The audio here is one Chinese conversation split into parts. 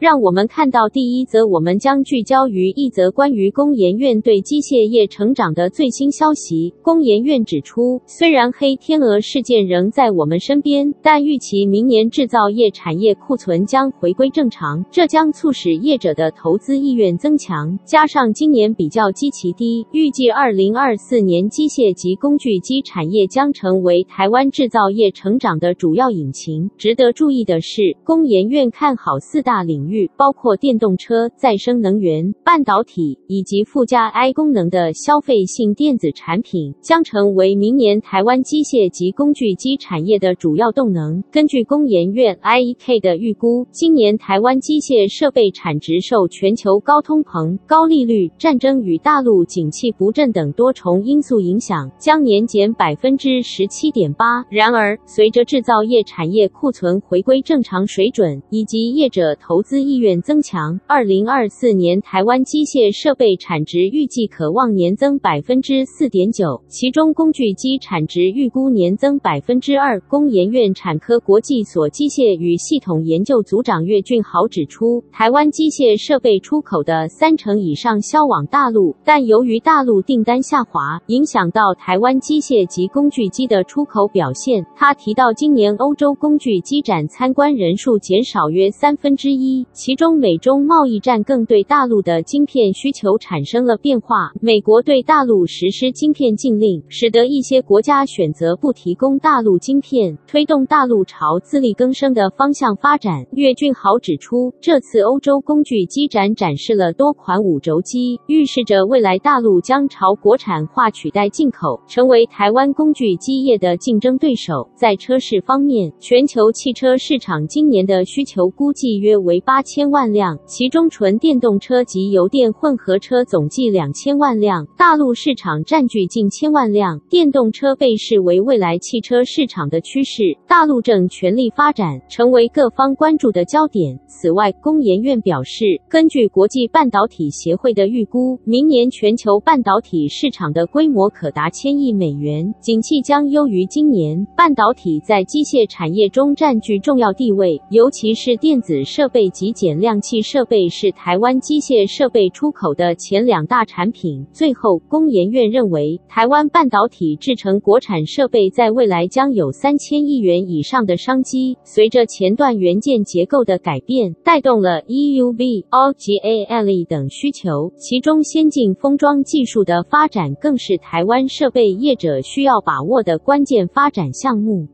让我们看到第一则，我们将聚焦于一则关于工研院对机械业成长的最新消息。工研院指出，虽然黑天鹅事件仍在我们身边，但预期明年制造业产业库存将回归正常，这将促使业者的投资意愿增强。加上今年比较基期低，预计二零二四年机械及工具机产业将成为台湾制造业成长的主要引擎。值得注意的是，工研院看好四大领。包括电动车、再生能源、半导体以及附加 I 功能的消费性电子产品，将成为明年台湾机械及工具机产业的主要动能。根据工研院 IEK 的预估，今年台湾机械设备产值受全球高通膨、高利率、战争与大陆景气不振等多重因素影响，将年减百分之十七点八。然而，随着制造业产业库存回归正常水准，以及业者投资意愿增强，二零二四年台湾机械设备产值预计可望年增百分之四点九，其中工具机产值预估年增百分之二。工研院产科国际所机械与系统研究组长岳俊豪指出，台湾机械设备出口的三成以上销往大陆，但由于大陆订单下滑，影响到台湾机械及工具机的出口表现。他提到，今年欧洲工具机展参观人数减少约三分之一。其中，美中贸易战更对大陆的晶片需求产生了变化。美国对大陆实施晶片禁令，使得一些国家选择不提供大陆晶片，推动大陆朝自力更生的方向发展。岳俊豪指出，这次欧洲工具机展展示了多款五轴机，预示着未来大陆将朝国产化取代进口，成为台湾工具机业的竞争对手。在车市方面，全球汽车市场今年的需求估计约为八千万辆，其中纯电动车及油电混合车总计两千万辆，大陆市场占据近千万辆。电动车被视为未来汽车市场的趋势，大陆正全力发展，成为各方关注的焦点。此外，工研院表示，根据国际半导体协会的预估，明年全球半导体市场的规模可达千亿美元，景气将优于今年。半导体在机械产业中占据重要地位，尤其是电子设备及减量器设备是台湾机械设备出口的前两大产品。最后，工研院认为，台湾半导体制成国产设备在未来将有三千亿元以上的商机。随着前段元件结构的改变，带动了 EUV、OGALE 等需求，其中先进封装技术的发展更是台湾设备业者需要把握的关键发展项目。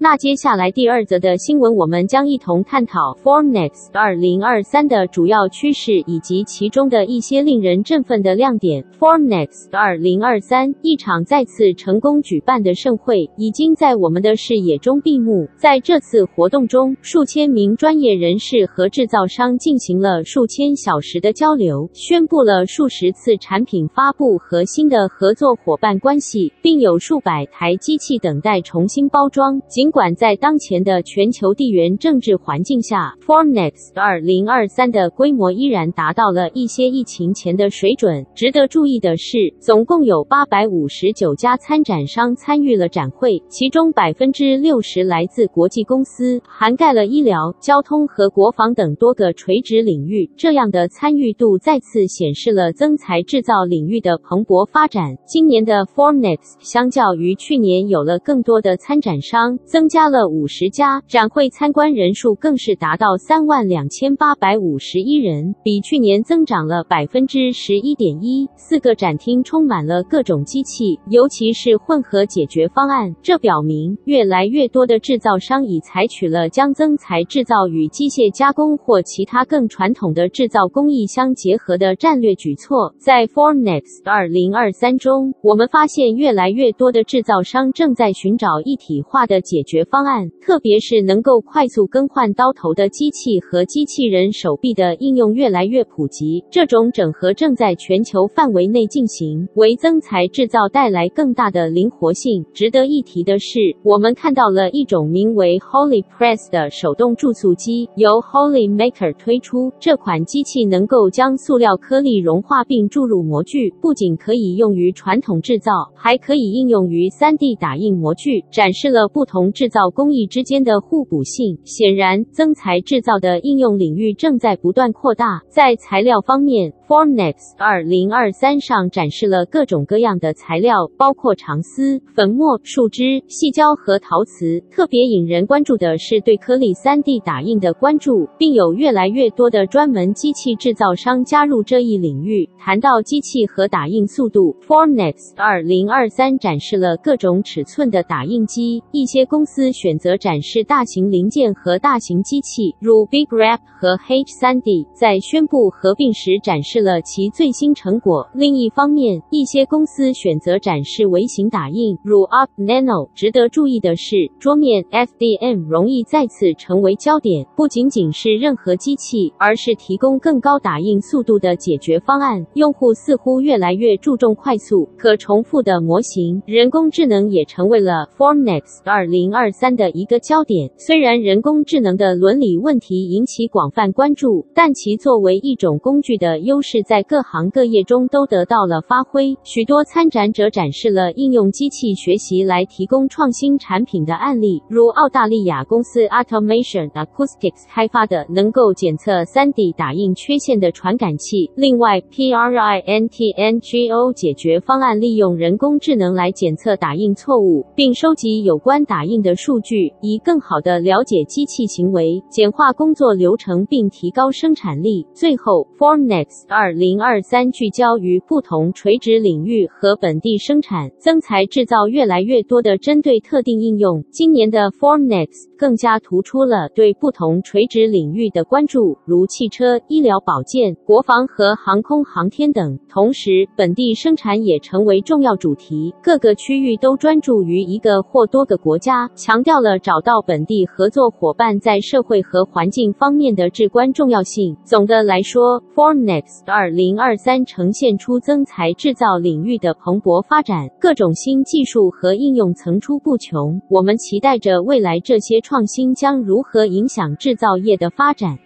那接下来第二则的新闻，我们将一同探讨 Formnext 2023的主要趋势以及其中的一些令人振奋的亮点。Formnext 2023一场再次成功举办的盛会，已经在我们的视野中闭幕。在这次活动中，数千名专业人士和制造商进行了数千小时的交流，宣布了数十次产品发布和新的合作伙伴关系，并有数百台机器等待重新包装。尽尽管在当前的全球地缘政治环境下，Formnext 2023的规模依然达到了一些疫情前的水准。值得注意的是，总共有859家参展商参与了展会，其中60%来自国际公司，涵盖了医疗、交通和国防等多个垂直领域。这样的参与度再次显示了增材制造领域的蓬勃发展。今年的 Formnext 相较于去年有了更多的参展商。增加了五十家，展会参观人数更是达到三万两千八百五十一人，比去年增长了百分之十一点一。四个展厅充满了各种机器，尤其是混合解决方案。这表明越来越多的制造商已采取了将增材制造与机械加工或其他更传统的制造工艺相结合的战略举措。在 Formnext 2023中，我们发现越来越多的制造商正在寻找一体化的解决。决方案，特别是能够快速更换刀头的机器和机器人手臂的应用越来越普及。这种整合正在全球范围内进行，为增材制造带来更大的灵活性。值得一提的是，我们看到了一种名为 Holy Press 的手动注塑机，由 Holy Maker 推出。这款机器能够将塑料颗粒融化并注入模具，不仅可以用于传统制造，还可以应用于 3D 打印模具，展示了不同制造工艺之间的互补性。显然，增材制造的应用领域正在不断扩大。在材料方面，Formnext 2023上展示了各种各样的材料，包括长丝、粉末、树脂、细胶和陶瓷。特别引人关注的是对颗粒 3D 打印的关注，并有越来越多的专门机器制造商加入这一领域。谈到机器和打印速度，Formnext 2023展示了各种尺寸的打印机。一些公司选择展示大型零件和大型机器，如 Big Rap 和 H3D，在宣布合并时展示了其最新成果。另一方面，一些公司选择展示微型打印，如 Up Nano。值得注意的是，桌面 FDM 容易再次成为焦点，不仅仅是任何机器，而是提供更高打印速度的解决方案。用户似乎越来越注重快速、可重复的模型，人工智能也成为了 Formnext 二零2023的一个焦点。虽然人工智能的伦理问题引起广泛关注，但其作为一种工具的优势在各行各业中都得到了发挥。许多参展者展示了应用机器学习来提供创新产品的案例，如澳大利亚公司 Automation Acoustics 开发的能够检测 3D 打印缺陷的传感器。另外，PRINTNGO 解决方案利用人工智能来检测打印错误，并收集有关打印的数据，以更好地了解机器行为，简化工作流程，并提高生产力。最后，Formnext 2023聚焦于不同垂直领域和本地生产，增材制造越来越多的针对特定应用。今年的 Formnext 更加突出了对不同垂直领域的关注，如汽车、医疗保健、国防和航空航天等。同时，本地生产也成为重要主题，各个区域都专注于一个或多个国家，强调了找到本地合作伙伴在社会和环境方面的至关重要性。总的来说，Formnext 2023呈现出增材制造领域的蓬勃发展，各种新技术和应用层出不穷。我们期待着未来这些创新将如何影响制造业的发展。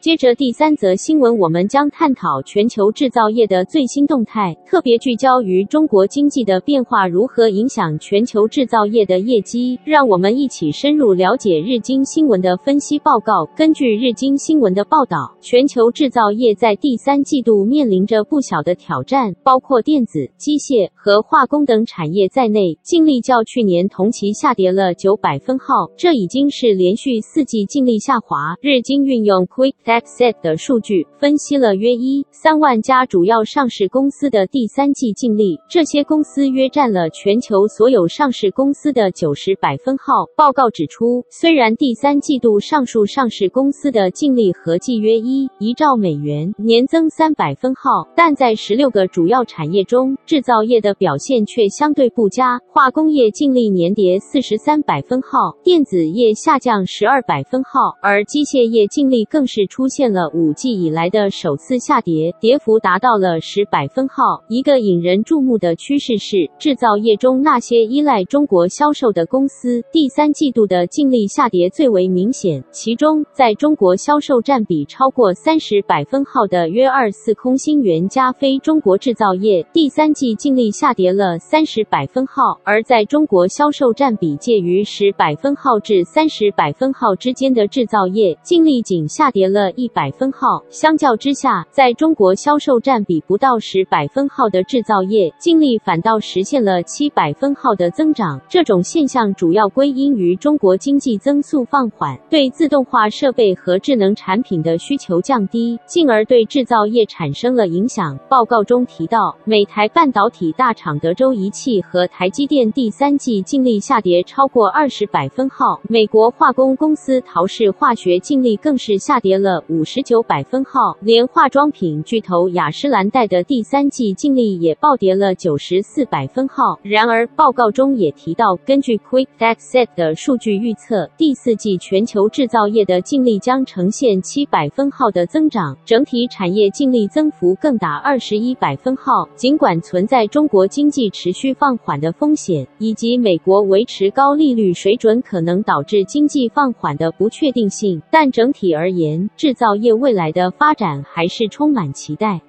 接着第三则新闻，我们将探讨全球制造业的最新动态，特别聚焦于中国经济的变化如何影响全球制造业的业绩。让我们一起深入了解日经新闻的分析报告。根据日经新闻的报道，全球制造业在第三季度面临着不小的挑战，包括电子、机械和化工等产业在内，净利较去年同期下跌了九百分号，这已经是连续四季净利下滑。日经运用 Quick FactSet 的数据分析了约一三万家主要上市公司的第三季净利，这些公司约占了全球所有上市公司的九十百分号。报告指出，虽然第三季度上述上市公司的净利合计约一一兆美元，年增三百分号，但在十六个主要产业中，制造业的表现却相对不佳。化工业净利年跌四十三百分号，电子业下降十二百分号，而机械业净利更是出。出现了五季以来的首次下跌，跌幅达到了十百分号。一个引人注目的趋势是，制造业中那些依赖中国销售的公司，第三季度的净利下跌最为明显。其中，在中国销售占比超过三十百分号的约二四空心圆加非中国制造业，第三季净利下跌了三十百分号；而在中国销售占比介于十百分号至三十百分号之间的制造业，净利仅下跌了。一百分号，相较之下，在中国销售占比不到十百分号的制造业，净利反倒实现了七百分号的增长。这种现象主要归因于中国经济增速放缓，对自动化设备和智能产品的需求降低，进而对制造业产生了影响。报告中提到，美台半导体大厂德州仪器和台积电第三季净利下跌超过二十百分号，美国化工公司陶氏化学净利更是下跌了。五十九百分号，连化妆品巨头雅诗兰黛的第三季净利也暴跌了九十四百分号。然而，报告中也提到，根据 Quick FactSet 的数据预测，第四季全球制造业的净利将呈现七百分号的增长，整体产业净利增幅更达二十一百分号。尽管存在中国经济持续放缓的风险，以及美国维持高利率水准可能导致经济放缓的不确定性，但整体而言，制造业未来的发展还是充满期待。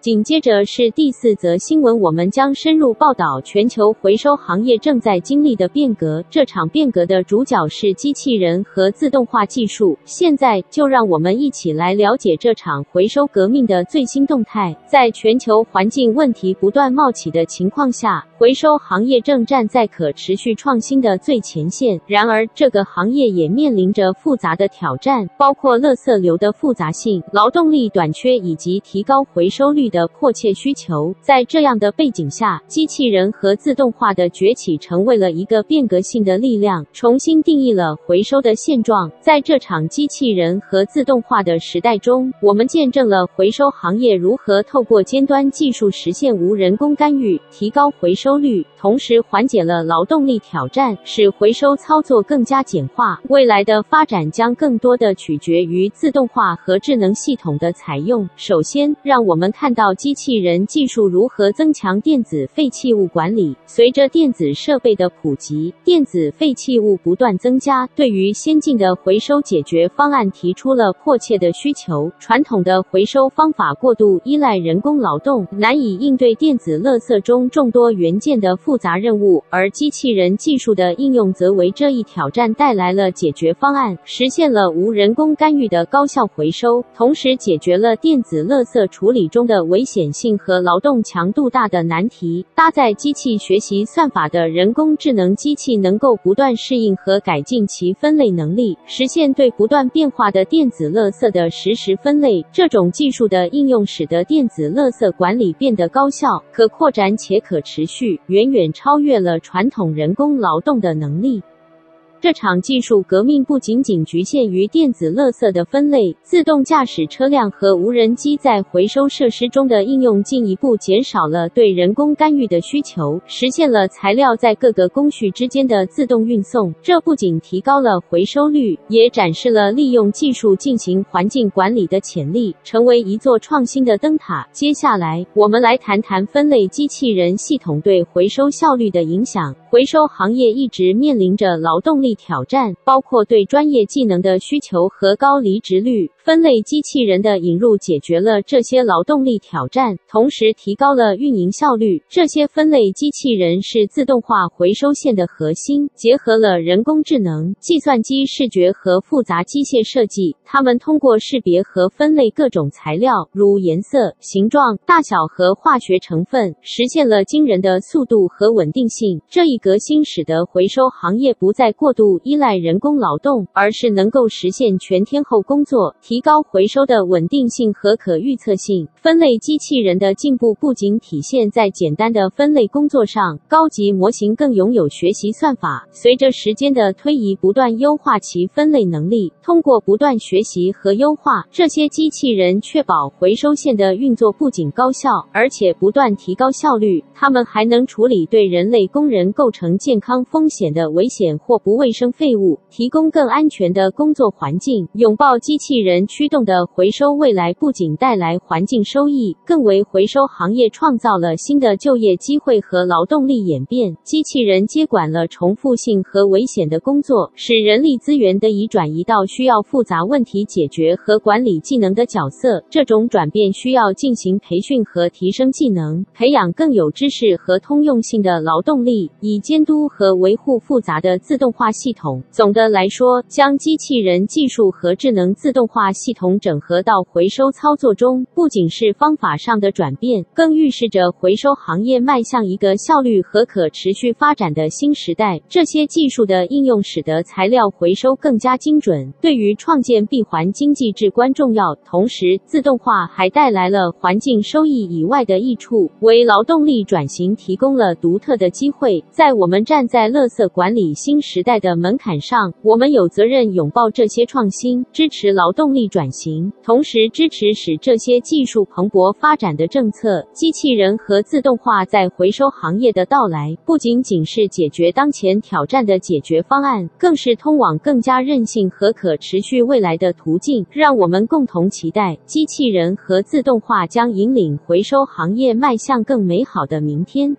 紧接着是第四则新闻，我们将深入报道全球回收行业正在经历的变革。这场变革的主角是机器人和自动化技术。现在就让我们一起来了解这场回收革命的最新动态。在全球环境问题不断冒起的情况下，回收行业正站在可持续创新的最前线。然而，这个行业也面临着复杂的挑战，包括垃圾流的复杂性、劳动力短缺以及提高回收率的迫切需求。在这样的背景下，机器人和自动化的崛起成为了一个变革性的力量，重新定义了回收的现状。在这场机器人和自动化的时代中，我们见证了回收行业如何透过尖端技术实现无人工干预，提高回收率，同时缓解了劳动力挑战，使回收操作更加简化。未来的发展将更多的取决于自动化和智能系统的采用。首先，让我们看到到机器人技术如何增强电子废弃物管理。随着电子设备的普及，电子废弃物不断增加，对于先进的回收解决方案提出了迫切的需求。传统的回收方法过度依赖人工劳动，难以应对电子垃圾中众多元件的复杂任务，而机器人技术的应用则为这一挑战带来了解决方案，实现了无人工干预的高效回收，同时解决了电子垃圾处理中的危险性和劳动强度大的难题。搭载机器学习算法的人工智能机器能够不断适应和改进其分类能力，实现对不断变化的电子垃圾的实时分类。这种技术的应用使得电子垃圾管理变得高效、可扩展且可持续，远远超越了传统人工劳动的能力。这场技术革命不仅仅局限于电子垃圾的分类，自动驾驶车辆和无人机在回收设施中的应用进一步减少了对人工干预的需求，实现了材料在各个工序之间的自动运送。这不仅提高了回收率，也展示了利用技术进行环境管理的潜力，成为一座创新的灯塔。接下来，我们来谈谈分类机器人系统对回收效率的影响。回收行业一直面临着劳动力挑战，包括对专业技能的需求和高离职率。分类机器人的引入解决了这些劳动力挑战，同时提高了运营效率。这些分类机器人是自动化回收线的核心，结合了人工智能、计算机视觉和复杂机械设计。它们通过识别和分类各种材料，如颜色、形状、大小和化学成分，实现了惊人的速度和稳定性。这一革新使得回收行业不再过度依赖人工劳动，而是能够实现全天候工作。提高回收的稳定性和可预测性。分类机器人的进步不仅体现在简单的分类工作上，高级模型更拥有学习算法，随着时间的推移不断优化其分类能力。通过不断学习和优化，这些机器人确保回收线的运作不仅高效，而且不断提高效率。它们还能处理对人类工人构成健康风险的危险或不卫生废物，提供更安全的工作环境。拥抱机器人。驱动的回收未来不仅带来环境收益，更为回收行业创造了新的就业机会和劳动力演变。机器人接管了重复性和危险的工作，使人力资源得以转移到需要复杂问题解决和管理技能的角色。这种转变需要进行培训和提升技能，培养更有知识和通用性的劳动力，以监督和维护复杂的自动化系统。总的来说，将机器人技术和智能自动化系统整合到回收操作中，不仅是方法上的转变，更预示着回收行业迈向一个效率和可持续发展的新时代。这些技术的应用使得材料回收更加精准，对于创建闭环经济至关重要。同时，自动化还带来了环境收益以外的益处，为劳动力转型提供了独特的机会。在我们站在垃圾管理新时代的的门槛上，我们有责任拥抱这些创新，支持劳动力转型，同时支持使这些技术蓬勃发展的政策。机器人和自动化在回收行业的到来，不仅仅是解决当前挑战的解决方案，更是通往更加韧性和可持续未来的途径。让我们共同期待，机器人和自动化将引领回收行业迈向更美好的明天。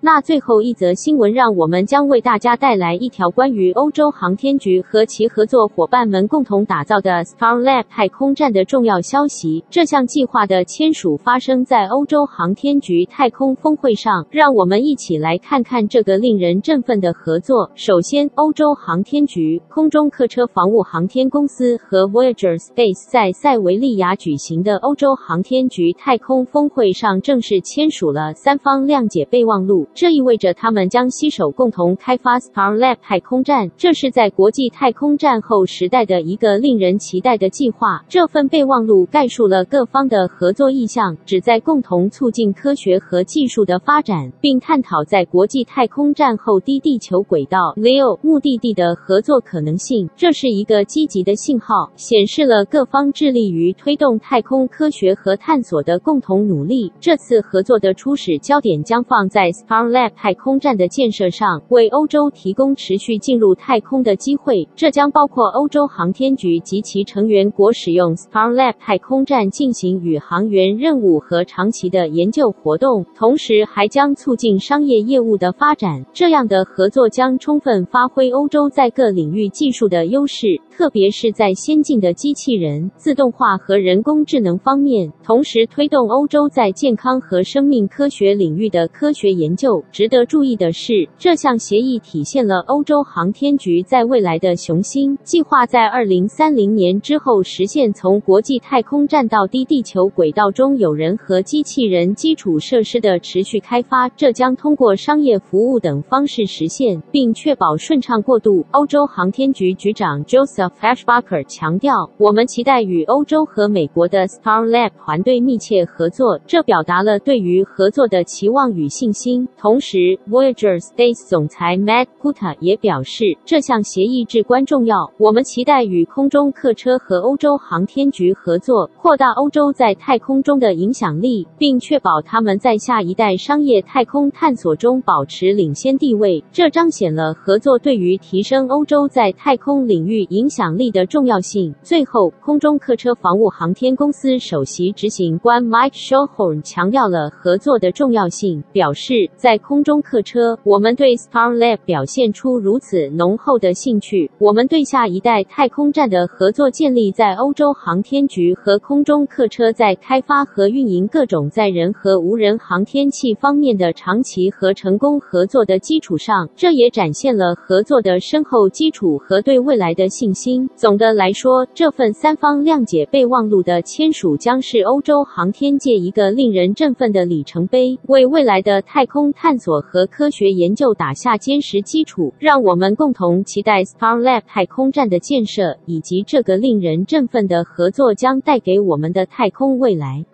那最后一则新闻，让我们将为大家带来一条关于欧洲航天局和其合作伙伴们共同打造的 Starlab 太空站的重要消息。这项计划的签署发生在欧洲航天局太空峰会上，让我们一起来看看这个令人振奋的合作。首先，欧洲航天局、空中客车防务航天公司和 Voyager Space 在塞维利亚举行的欧洲航天局太空峰会上正式签署了三方谅解备忘录。这意味着他们将携手共同开发 Starlab 太空站，这是在国际太空战后时代的一个令人期待的计划。这份备忘录概述了各方的合作意向，旨在共同促进科学和技术的发展，并探讨在国际太空战后低地球轨道 （LEO） 目的地的合作可能性。这是一个积极的信号，显示了各方致力于推动太空科学和探索的共同努力。这次合作的初始焦点将放在 Star Starlab 太空站的建设上，为欧洲提供持续进入太空的机会。这将包括欧洲航天局及其成员国使用 Starlab 太空站进行宇航员任务和长期的研究活动，同时还将促进商业业务的发展。这样的合作将充分发挥欧洲在各领域技术的优势，特别是在先进的机器人、自动化和人工智能方面，同时推动欧洲在健康和生命科学领域的科学研究。值得注意的是，这项协议体现了欧洲航天局在未来的雄心，计划在二零三零年之后实现从国际太空站到低地球轨道中有人和机器人基础设施的持续开发。这将通过商业服务等方式实现，并确保顺畅过渡。欧洲航天局局长 Joseph Ashbacher 强调：“我们期待与欧洲和美国的 Starlab 团队密切合作。”这表达了对于合作的期望与信心。同时，Voyager Space 总裁 Matt Kuta 也表示，这项协议至关重要。我们期待与空中客车和欧洲航天局合作，扩大欧洲在太空中的影响力，并确保他们在下一代商业太空探索中保持领先地位。这彰显了合作对于提升欧洲在太空领域影响力的重要性。最后，空中客车防务航天公司首席执行官 Mike Shohorn 强调了合作的重要性，表示在在空中客车，我们对 Starlab 表现出如此浓厚的兴趣。我们对下一代太空站的合作建立在欧洲航天局和空中客车在开发和运营各种载人和无人航天器方面的长期和成功合作的基础上。这也展现了合作的深厚基础和对未来的信心。总的来说，这份三方谅解备忘录的签署将是欧洲航天界一个令人振奋的里程碑，为未来的太空。探索和科学研究打下坚实基础，让我们共同期待 Starlab 太空站的建设，以及这个令人振奋的合作将带给我们的太空未来。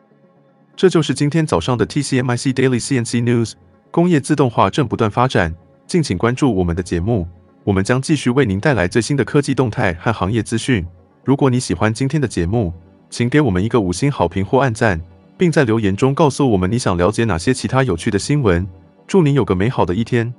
这就是今天早上的 TCMIC Daily CNC News。工业自动化正不断发展，敬请关注我们的节目，我们将继续为您带来最新的科技动态和行业资讯。如果你喜欢今天的节目，请给我们一个五星好评或按赞，并在留言中告诉我们你想了解哪些其他有趣的新闻。祝您有个美好的一天。